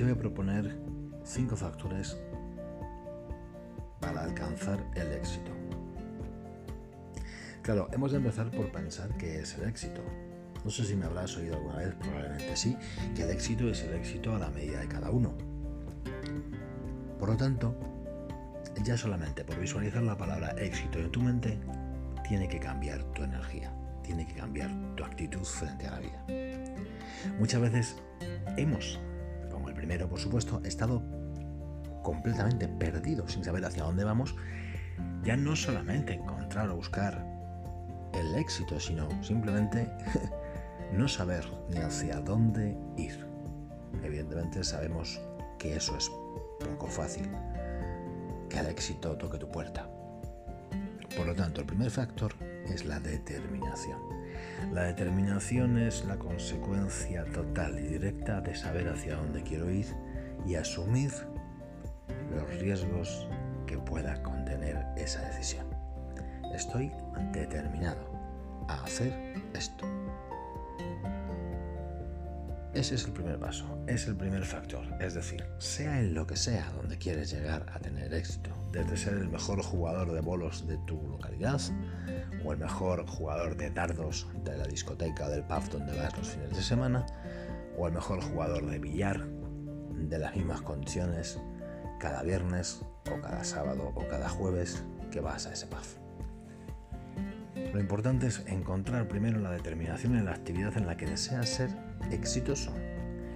te voy a proponer cinco factores para alcanzar el éxito. Claro, hemos de empezar por pensar qué es el éxito. No sé si me habrás oído alguna vez, probablemente sí, que el éxito es el éxito a la medida de cada uno. Por lo tanto, ya solamente por visualizar la palabra éxito en tu mente, tiene que cambiar tu energía, tiene que cambiar tu actitud frente a la vida. Muchas veces hemos, primero por supuesto, estado completamente perdidos sin saber hacia dónde vamos, ya no solamente encontrar o buscar el éxito, sino simplemente no saber ni hacia dónde ir. Evidentemente sabemos que eso es poco fácil, que el éxito toque tu puerta. Por lo tanto, el primer factor es la determinación. La determinación es la consecuencia total y directa de saber hacia dónde quiero ir y asumir los riesgos que pueda contener esa decisión. Estoy determinado a hacer esto. Ese es el primer paso, es el primer factor. Es decir, sea en lo que sea donde quieres llegar a tener éxito, desde ser el mejor jugador de bolos de tu localidad o el mejor jugador de dardos de la discoteca o del pub donde vas los fines de semana o el mejor jugador de billar de las mismas condiciones cada viernes o cada sábado o cada jueves que vas a ese pub. Lo importante es encontrar primero la determinación en la actividad en la que deseas ser exitoso.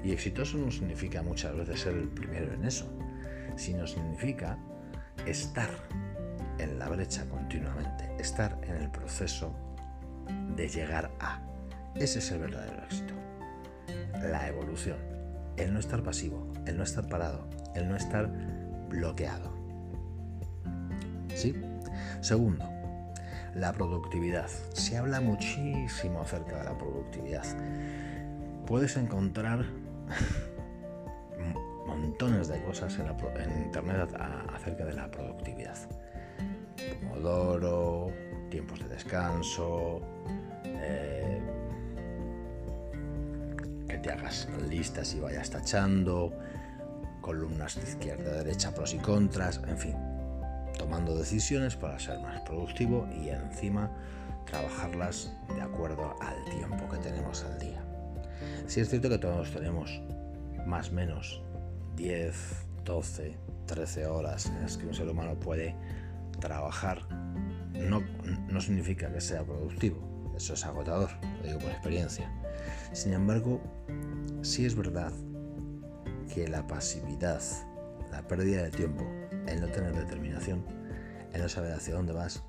Y exitoso no significa muchas veces ser el primero en eso, sino significa estar en la brecha continuamente, estar en el proceso de llegar a. Ese es el verdadero éxito. La evolución, el no estar pasivo, el no estar parado, el no estar bloqueado. ¿Sí? Segundo, la productividad. Se habla muchísimo acerca de la productividad. Puedes encontrar montones de cosas en, internet acerca de la productividad. Pomodoro, tiempos de descanso, eh, que te hagas listas y vayas tachando, columnas de izquierda derecha, pros y contras, en fin, tomando decisiones para ser más productivo y encima trabajarlas de acuerdo al tiempo que tenemos al día. Si es cierto que todos tenemos más o menos 10, 12, 13 horas en las que un ser humano puede trabajar, no, no significa que sea productivo, eso es agotador, lo digo por experiencia. Sin embargo, sí es verdad que la pasividad, la pérdida de tiempo, el no tener determinación, el no saber hacia dónde vas,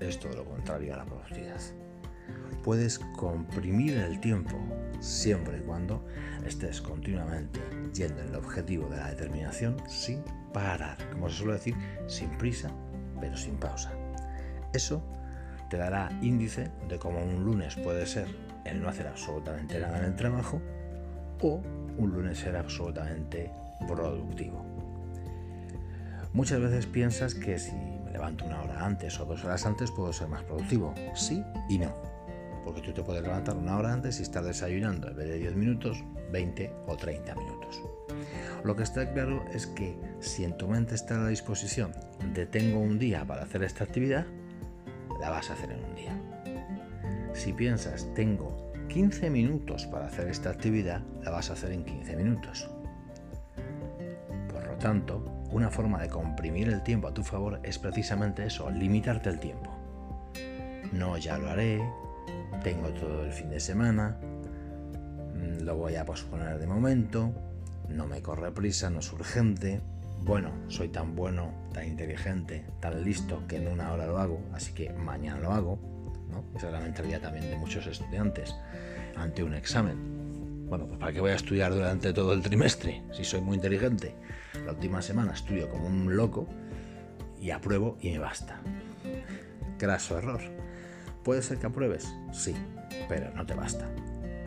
es todo lo contrario a la productividad. Puedes comprimir el tiempo siempre y cuando estés continuamente yendo en el objetivo de la determinación sin parar, como se suele decir, sin prisa, pero sin pausa. Eso te dará índice de cómo un lunes puede ser el no hacer absolutamente nada en el trabajo o un lunes ser absolutamente productivo. Muchas veces piensas que si me levanto una hora antes o dos horas antes puedo ser más productivo. Sí y no. Porque tú te puedes levantar una hora antes y estar desayunando en vez de 10 minutos, 20 o 30 minutos. Lo que está claro es que si en tu mente está a la disposición de tengo un día para hacer esta actividad, la vas a hacer en un día. Si piensas tengo 15 minutos para hacer esta actividad, la vas a hacer en 15 minutos. Por lo tanto, una forma de comprimir el tiempo a tu favor es precisamente eso, limitarte el tiempo. No, ya lo haré, tengo todo el fin de semana, mm, lo voy a posponer de momento, no me corre prisa, no es urgente, bueno, soy tan bueno, tan inteligente, tan listo que en una hora lo hago, así que mañana lo hago. ¿no? Esa es la mentalidad también de muchos estudiantes ante un examen. Bueno, pues ¿para qué voy a estudiar durante todo el trimestre si soy muy inteligente? La última semana estudio como un loco y apruebo y me basta. Graso error. ¿Puede ser que apruebes? Sí, pero no te basta.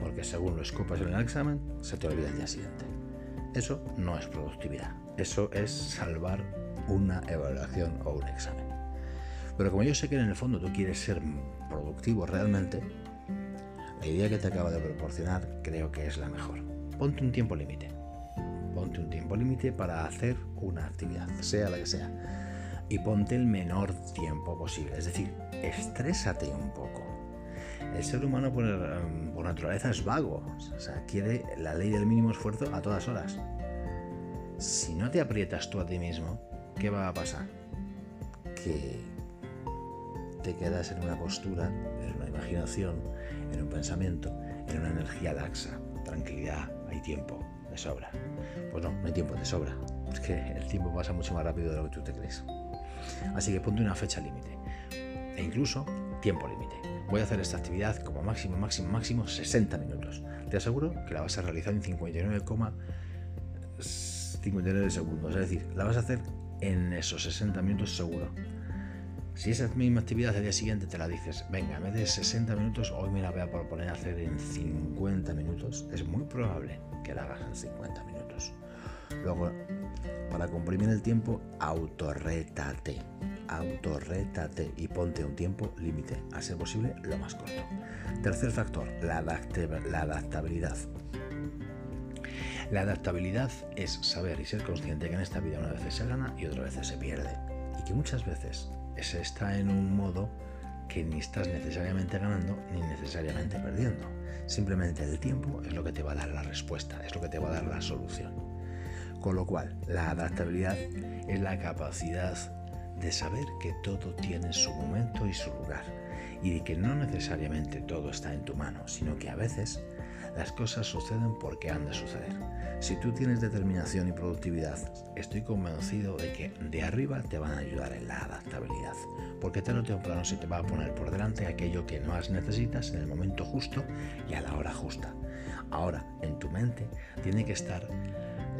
Porque según lo escupas en el examen, se te olvida el día siguiente. Eso no es productividad. Eso es salvar una evaluación o un examen. Pero como yo sé que en el fondo tú quieres ser productivo realmente, la idea que te acabo de proporcionar creo que es la mejor. Ponte un tiempo límite. ponte un tiempo límite para hacer una actividad, sea la que sea. Y ponte el menor tiempo posible. Es decir, estrésate un poco. El ser humano por, em, por naturaleza es vago. O sea, quiere la ley del mínimo esfuerzo a todas horas. Si no te aprietas tú a ti mismo, ¿qué va a pasar? Que te quedas en una postura, en una imaginación, en un pensamiento, en una energía laxa, tranquilidad, hay tiempo de sobra. Pues no, no hay tiempo de sobra. Es que el tiempo pasa mucho más rápido de lo que tú te crees. Así que ponte una fecha límite. E incluso tiempo límite. Voy a hacer esta actividad como máximo, máximo, máximo 60 minutos. Te aseguro que la vas a realizar en 59,59 segundos. Es decir, la vas a hacer en esos 60 minutos seguro. Si esa misma actividad al día siguiente te la dices, venga, en vez de 60 minutos, hoy me la voy a proponer hacer en 50 minutos, es muy probable que la hagas en 50 minutos. Luego, para comprimir el tiempo, autorrétate. Autorrétate y ponte un tiempo límite, a ser posible lo más corto. Tercer factor, la, la adaptabilidad. La adaptabilidad es saber y ser consciente que en esta vida una vez se gana y otra vez se pierde. Y que muchas veces se está en un modo que ni estás necesariamente ganando ni necesariamente perdiendo. Simplemente el tiempo es lo que te va a dar la respuesta, es lo que te va a dar la solución. Con lo cual, la adaptabilidad es la capacidad de saber que todo tiene su momento y su lugar y de que no necesariamente todo está en tu mano, sino que a veces las cosas suceden porque han de suceder. Si tú tienes determinación y productividad, estoy convencido de que de arriba te van a ayudar en la adaptabilidad, porque tarde o temprano se te va a poner por delante aquello que más necesitas en el momento justo y a la hora justa. Ahora, en tu mente tiene que estar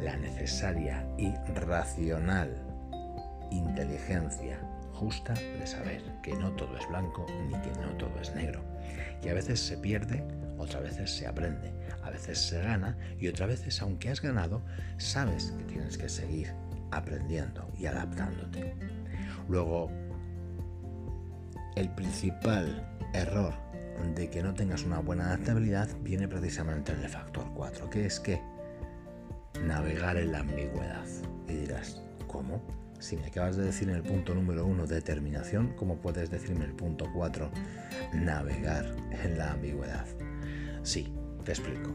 la necesaria y racional inteligencia justa de saber que no todo es blanco ni que no todo es negro. Y a veces se pierde, otras veces se aprende, a veces se gana y otras veces, aunque has ganado, sabes que tienes que seguir aprendiendo y adaptándote. Luego, el principal error de que no tengas una buena adaptabilidad viene precisamente en el factor 4, que es que navegar en la ambigüedad. Y dirás, ¿cómo? Si me acabas de decir en el punto número uno determinación, ¿cómo puedes decirme el punto 4 navegar en la ambigüedad? Sí, te explico.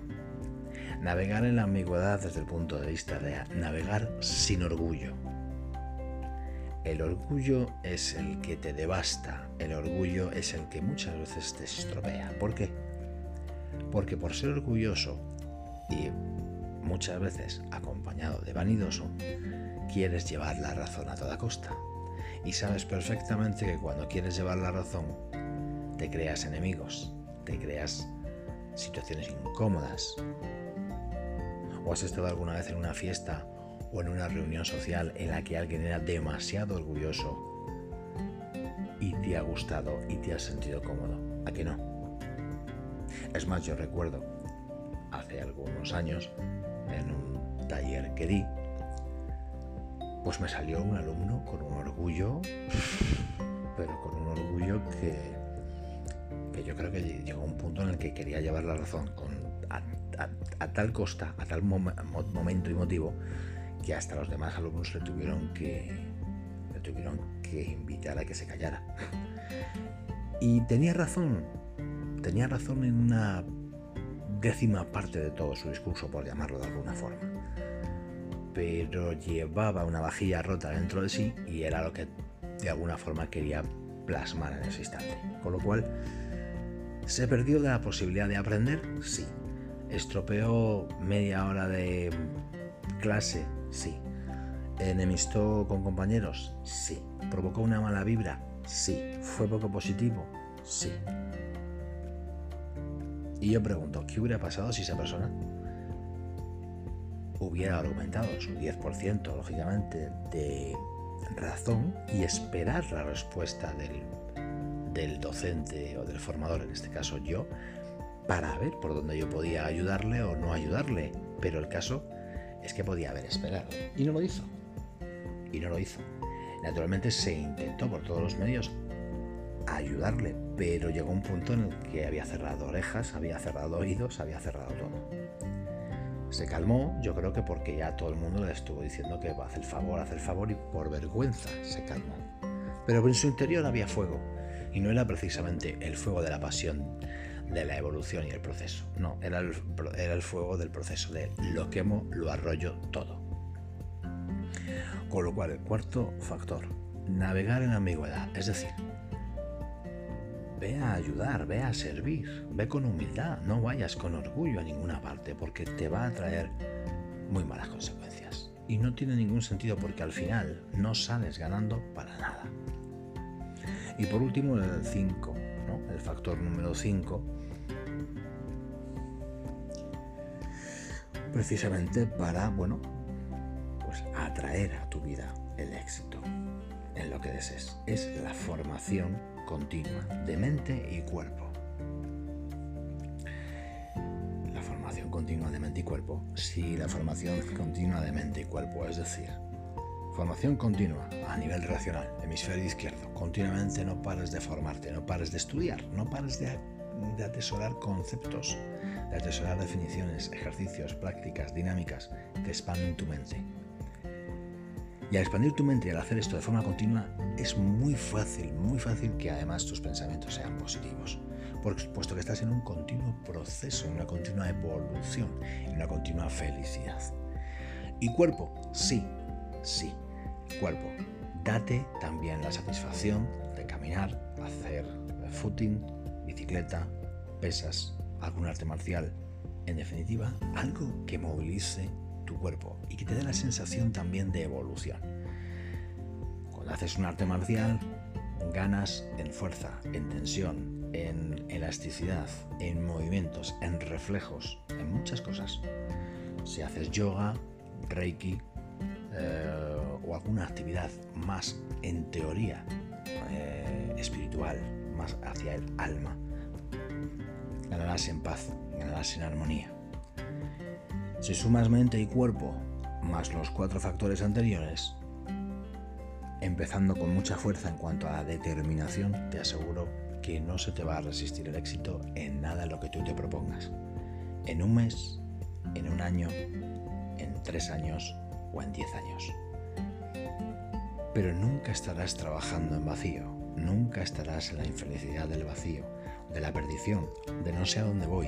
Navegar en la ambigüedad desde el punto de vista de navegar sin orgullo. El orgullo es el que te devasta, el orgullo es el que muchas veces te estropea. ¿Por qué? Porque por ser orgulloso y muchas veces acompañado de vanidoso, quieres llevar la razón a toda costa. Y sabes perfectamente que cuando quieres llevar la razón, te creas enemigos, te creas situaciones incómodas. ¿O has estado alguna vez en una fiesta o en una reunión social en la que alguien era demasiado orgulloso y te ha gustado y te has sentido cómodo? ¿A que no? Es más, yo recuerdo hace algunos años en un taller que di, pues me salió un alumno con un orgullo, pero con un orgullo que, que yo creo que llegó a un punto en el que quería llevar la razón con, a, tal costa, a tal momento y motivo, que hasta los demás alumnos le tuvieron que, le tuvieron que invitar a que se callara. Y tenía razón, tenía razón en una décima parte de todo su discurso, por llamarlo de alguna forma pero llevaba una vajilla rota dentro de sí y era lo que de alguna forma quería plasmar en ese instante. Con lo cual, ¿se perdió la posibilidad de aprender? Sí. ¿Estropeó media hora de clase? Sí. ¿Enemistó con compañeros? Sí. ¿Provocó una mala vibra? Sí. ¿Fue poco positivo? Sí. Y yo pregunto, ¿qué hubiera pasado si esa persona hubiera aumentado su 10%, lógicamente, de razón y esperar la respuesta del, del docente o del formador, en este caso yo, para ver por dónde yo podía ayudarle o no ayudarle. Pero el caso es que podía haber esperado. Y no lo hizo. Y no lo hizo. Naturalmente se intentó por todos los medios ayudarle, pero llegó un punto en el que había cerrado orejas, había cerrado oídos, había cerrado todo. Se calmó, yo creo que porque ya todo el mundo le estuvo diciendo que va a hacer favor, hacer favor y por vergüenza se calmó. Pero en su interior había fuego y no era precisamente el fuego de la pasión de la evolución y el proceso. No, era el, era el fuego del proceso de lo quemo, lo arroyo todo. Con lo cual, el cuarto factor, navegar en ambigüedad, es decir, ve a ayudar, ve a servir, ve con humildad, no vayas con orgullo a ninguna parte porque te va a traer muy malas consecuencias. Y no tiene ningún sentido porque al final no sales ganando para nada. Y por último, el 5, el factor número 5, precisamente para, bueno, pues atraer a tu vida el éxito en lo que desees. Es la formación continua de mente y cuerpo. La formación continua de mente y cuerpo. Si la formación continua de mente y cuerpo, es decir, formación continua a nivel racional, hemisferio izquierdo, continuamente no pares de formarte, no pares de estudiar, no pares de, de atesorar conceptos, de atesorar definiciones, ejercicios, prácticas, dinámicas que expanden tu mente y al expandir tu mente y al hacer esto de forma continua, es muy fácil, muy fácil que además tus pensamientos sean positivos. Puesto que estás en un continuo proceso, en una continua evolución, en una continua felicidad. Y cuerpo, sí, sí, cuerpo. Date también la satisfacción de caminar, hacer footing, bicicleta, pesas, algún arte marcial. En definitiva, algo que movilice cuerpo y que te dé la sensación también de evolución. Cuando haces un arte marcial, ganas en fuerza, en tensión, en elasticidad, en movimientos, en reflejos, en muchas cosas. Si haces yoga, reiki eh, o alguna actividad más en teoría eh, espiritual, más hacia el alma, ganarás en paz, ganarás en armonía. Si sumas mente y cuerpo más los cuatro factores anteriores, empezando con mucha fuerza en cuanto a determinación, te aseguro que no se te va a resistir el éxito en nada lo que tú te propongas. En un mes, en un año, en tres años o en diez años. Pero nunca estarás trabajando en vacío, nunca estarás en la infelicidad del vacío, de la perdición, de no sé a dónde voy.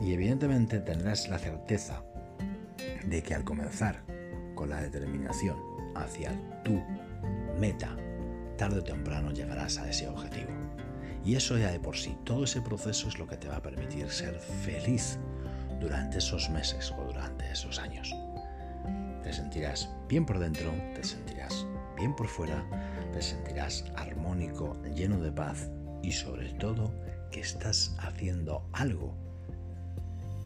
Y evidentemente tendrás la certeza de que al comenzar con la determinación hacia tu meta, tarde o temprano llegarás a ese objetivo. Y eso ya de por sí, todo ese proceso es lo que te va a permitir ser feliz durante esos meses o durante esos años. Te sentirás bien por dentro, te sentirás bien por fuera, te sentirás armónico, lleno de paz y sobre todo que estás haciendo algo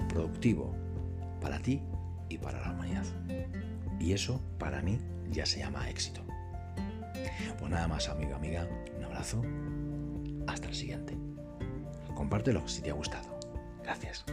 productivo para ti y para la humanidad. Y eso para mí ya se llama éxito. Pues nada más, amigo, amiga, un abrazo. Hasta el siguiente. Compártelo si te ha gustado. Gracias.